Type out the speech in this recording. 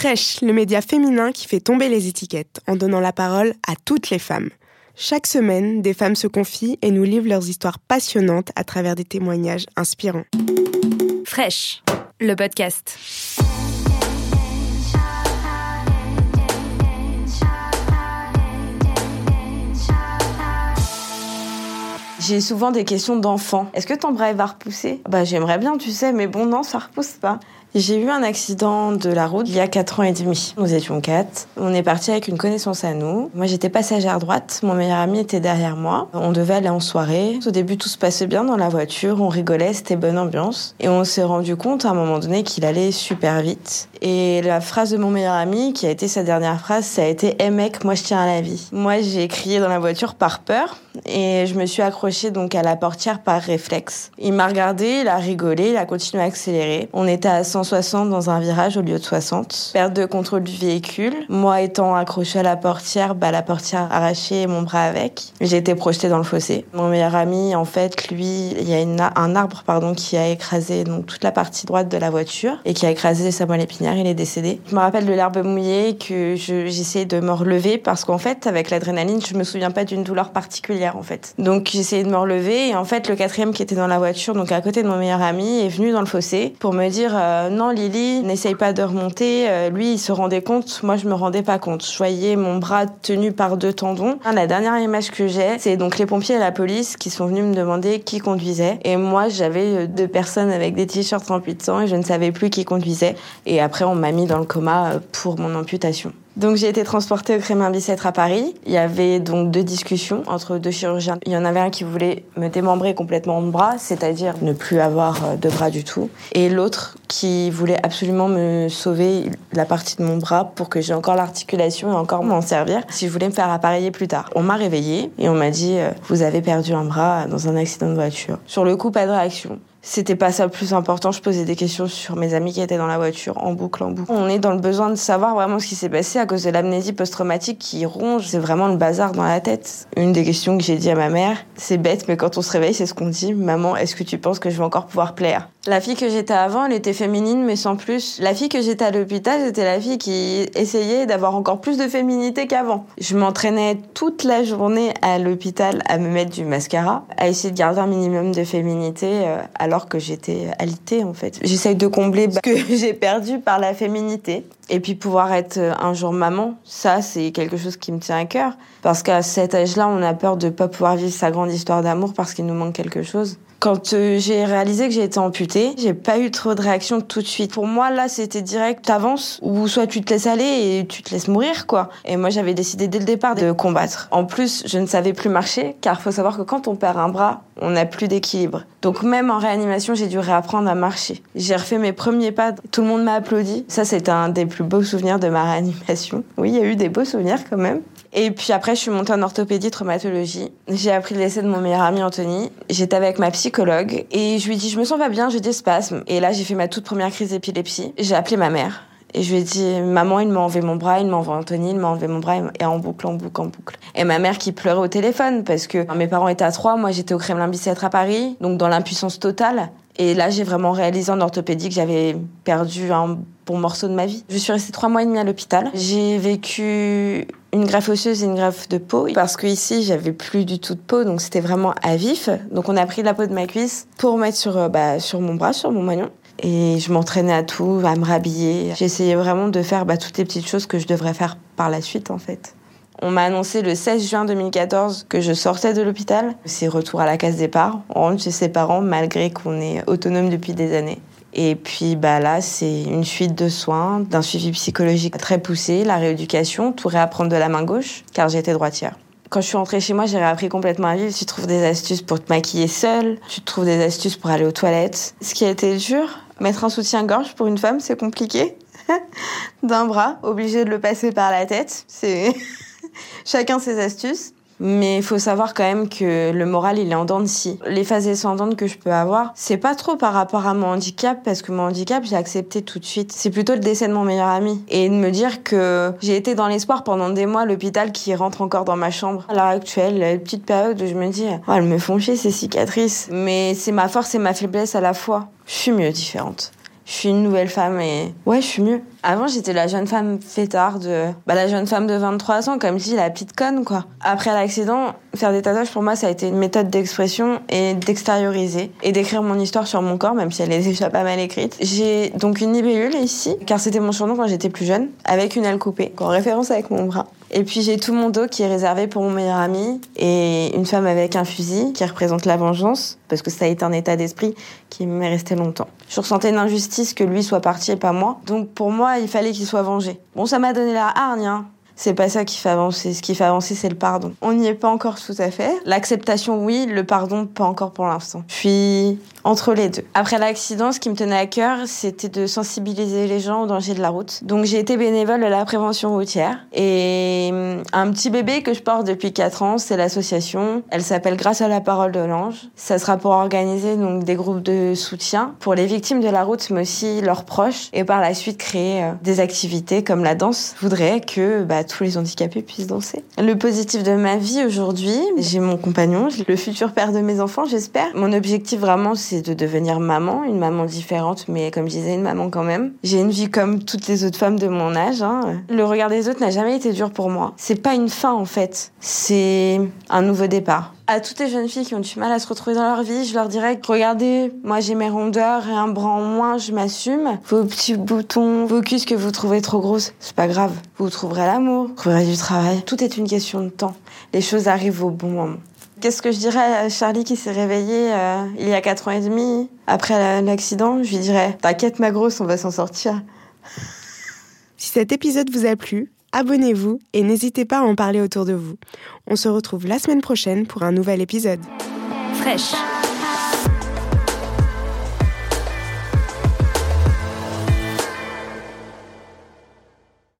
Fresh, le média féminin qui fait tomber les étiquettes en donnant la parole à toutes les femmes. Chaque semaine, des femmes se confient et nous livrent leurs histoires passionnantes à travers des témoignages inspirants. Fresh, le podcast. J'ai souvent des questions d'enfants. Est-ce que ton bras va repousser Bah j'aimerais bien, tu sais, mais bon non, ça repousse pas. J'ai eu un accident de la route il y a 4 ans et demi. Nous étions quatre. On est parti avec une connaissance à nous. Moi, j'étais passagère droite. Mon meilleur ami était derrière moi. On devait aller en soirée. Au début, tout se passait bien dans la voiture. On rigolait, c'était bonne ambiance. Et on s'est rendu compte à un moment donné qu'il allait super vite. Et la phrase de mon meilleur ami, qui a été sa dernière phrase, ça a été Eh mec, moi je tiens à la vie. Moi, j'ai crié dans la voiture par peur. Et je me suis accrochée donc à la portière par réflexe. Il m'a regardé, il a rigolé, il a continué à accélérer. On était à 160 dans un virage au lieu de 60. Perte de contrôle du véhicule. Moi étant accrochée à la portière, bah la portière arrachée et mon bras avec. J'ai été projetée dans le fossé. Mon meilleur ami, en fait, lui, il y a un arbre pardon qui a écrasé donc toute la partie droite de la voiture et qui a écrasé sa moelle épinière. Il est décédé. Je me rappelle de l'herbe mouillée que j'essayais de me relever parce qu'en fait, avec l'adrénaline, je me souviens pas d'une douleur particulière en fait. Donc j'essayais de me relever et en fait, le quatrième qui était dans la voiture, donc à côté de mon meilleur ami, est venu dans le fossé pour me dire euh, non Lily, n'essaye pas de remonter. Euh, lui, il se rendait compte, moi je me rendais pas compte. Je voyais mon bras tenu par deux tendons. La dernière image que j'ai, c'est donc les pompiers et la police qui sont venus me demander qui conduisait. Et moi, j'avais euh, deux personnes avec des t-shirts remplis de sang et je ne savais plus qui conduisait. Et après, on m'a mis dans le coma pour mon amputation. Donc j'ai été transportée au Crémin Bicêtre à Paris. Il y avait donc deux discussions entre deux chirurgiens. Il y en avait un qui voulait me démembrer complètement mon bras, c'est-à-dire ne plus avoir euh, de bras du tout, et l'autre qui voulait absolument me sauver la partie de mon bras pour que j'ai encore l'articulation et encore m'en servir si je voulais me faire appareiller plus tard. On m'a réveillée et on m'a dit euh, vous avez perdu un bras dans un accident de voiture. Sur le coup, pas de réaction c'était pas ça le plus important. Je posais des questions sur mes amis qui étaient dans la voiture, en boucle, en boucle. On est dans le besoin de savoir vraiment ce qui s'est passé à cause de l'amnésie post-traumatique qui ronge. C'est vraiment le bazar dans la tête. Une des questions que j'ai dit à ma mère, c'est bête, mais quand on se réveille, c'est ce qu'on dit. Maman, est-ce que tu penses que je vais encore pouvoir plaire? La fille que j'étais avant, elle était féminine, mais sans plus. La fille que j'étais à l'hôpital, c'était la fille qui essayait d'avoir encore plus de féminité qu'avant. Je m'entraînais toute la journée à l'hôpital à me mettre du mascara, à essayer de garder un minimum de féminité euh, alors que j'étais alitée en fait. J'essaye de combler que j'ai perdu par la féminité. Et puis pouvoir être euh, un jour maman, ça c'est quelque chose qui me tient à cœur. Parce qu'à cet âge-là, on a peur de ne pas pouvoir vivre sa grande histoire d'amour parce qu'il nous manque quelque chose. Quand euh, j'ai réalisé que j'ai été amputée, j'ai pas eu trop de réaction tout de suite. Pour moi, là, c'était direct, t'avances, ou soit tu te laisses aller et tu te laisses mourir, quoi. Et moi, j'avais décidé dès le départ de combattre. En plus, je ne savais plus marcher, car faut savoir que quand on perd un bras, on n'a plus d'équilibre. Donc même en réanimation, j'ai dû réapprendre à marcher. J'ai refait mes premiers pas, tout le monde m'a applaudi. Ça, c'était un des plus beaux souvenirs de ma réanimation. Oui, il y a eu des beaux souvenirs quand même. Et puis après, je suis montée en orthopédie, traumatologie. J'ai appris le décès de mon meilleur ami Anthony. J'étais avec ma psychologue et je lui ai dit, je me sens pas bien, j'ai des spasmes. Et là, j'ai fait ma toute première crise d'épilepsie. J'ai appelé ma mère. Et je lui ai dit, maman, il m'a enlevé mon bras, il m'a enlevé Anthony, il m'a enlevé mon bras, et en boucle, en boucle, en boucle. Et ma mère qui pleurait au téléphone, parce que mes parents étaient à trois, moi j'étais au Kremlin Bicêtre à Paris, donc dans l'impuissance totale. Et là, j'ai vraiment réalisé en orthopédie que j'avais perdu un bon morceau de ma vie. Je suis restée trois mois et demi à l'hôpital. J'ai vécu une greffe osseuse et une greffe de peau. Parce que ici j'avais plus du tout de peau donc c'était vraiment à vif. Donc on a pris la peau de ma cuisse pour mettre sur euh, bah, sur mon bras sur mon moignon. Et je m'entraînais à tout à me rhabiller. J'essayais vraiment de faire bah, toutes les petites choses que je devrais faire par la suite en fait on m'a annoncé le 16 juin 2014 que je sortais de l'hôpital. C'est retour à la case départ. On rentre chez ses parents malgré qu'on est autonome depuis des années. Et puis bah là, c'est une suite de soins, d'un suivi psychologique très poussé, la rééducation, tout réapprendre de la main gauche, car j'étais droitière. Quand je suis rentrée chez moi, j'ai réappris complètement à vivre. Tu trouves des astuces pour te maquiller seule, tu trouves des astuces pour aller aux toilettes. Ce qui a été dur, mettre un soutien-gorge pour une femme, c'est compliqué. D'un bras, obligé de le passer par la tête, c'est chacun ses astuces. Mais il faut savoir quand même que le moral, il est en dents de scie. Les phases descendantes que je peux avoir, c'est pas trop par rapport à mon handicap, parce que mon handicap, j'ai accepté tout de suite. C'est plutôt le décès de mon meilleur ami. Et de me dire que j'ai été dans l'espoir pendant des mois l'hôpital qui rentre encore dans ma chambre. À l'heure actuelle, petite période où je me dis, oh, elles me font chier ces cicatrices. Mais c'est ma force et ma faiblesse à la fois. Je suis mieux différente. Je suis une nouvelle femme et ouais, je suis mieux. Avant, j'étais la jeune femme fêtarde, bah, la jeune femme de 23 ans, comme dis, la petite conne, quoi. Après l'accident, faire des tatouages, pour moi, ça a été une méthode d'expression et d'extérioriser et d'écrire mon histoire sur mon corps, même si elle est déjà pas mal écrite. J'ai donc une libellule ici, car c'était mon surnom quand j'étais plus jeune, avec une aile coupée, en référence avec mon bras. Et puis j'ai tout mon dos qui est réservé pour mon meilleur ami et une femme avec un fusil qui représente la vengeance parce que ça a été un état d'esprit qui m'est resté longtemps. Je ressentais une injustice que lui soit parti et pas moi. Donc pour moi, il fallait qu'il soit vengé. Bon, ça m'a donné la hargne, hein. C'est pas ça qui fait avancer. Ce qui fait avancer, c'est le pardon. On n'y est pas encore tout à fait. L'acceptation, oui. Le pardon, pas encore pour l'instant. Je suis entre les deux. Après l'accident, ce qui me tenait à cœur, c'était de sensibiliser les gens au danger de la route. Donc j'ai été bénévole à la prévention routière et hum, un petit bébé que je porte depuis 4 ans, c'est l'association. Elle s'appelle Grâce à la parole de l'ange. Ça sera pour organiser donc des groupes de soutien pour les victimes de la route, mais aussi leurs proches et par la suite créer euh, des activités comme la danse. Je voudrais que bah, tous les handicapés puissent danser. Le positif de ma vie aujourd'hui, j'ai mon compagnon, le futur père de mes enfants, j'espère. Mon objectif vraiment, c'est de devenir maman, une maman différente, mais comme je disais, une maman quand même. J'ai une vie comme toutes les autres femmes de mon âge. Hein. Le regard des autres n'a jamais été dur pour moi. C'est pas une fin en fait, c'est un nouveau départ à toutes les jeunes filles qui ont du mal à se retrouver dans leur vie, je leur dirais regardez, moi j'ai mes rondeurs et un bras en moins, je m'assume. Vos petits boutons, vos cuisses que vous trouvez trop grosses, c'est pas grave. Vous trouverez l'amour, vous trouverez du travail. Tout est une question de temps. Les choses arrivent au bon moment. Qu'est-ce que je dirais à Charlie qui s'est réveillée euh, il y a 4 ans et demi après l'accident? Je lui dirais T'inquiète ma grosse, on va s'en sortir. Si cet épisode vous a plu, abonnez-vous et n'hésitez pas à en parler autour de vous. On se retrouve la semaine prochaine pour un nouvel épisode. Fraîche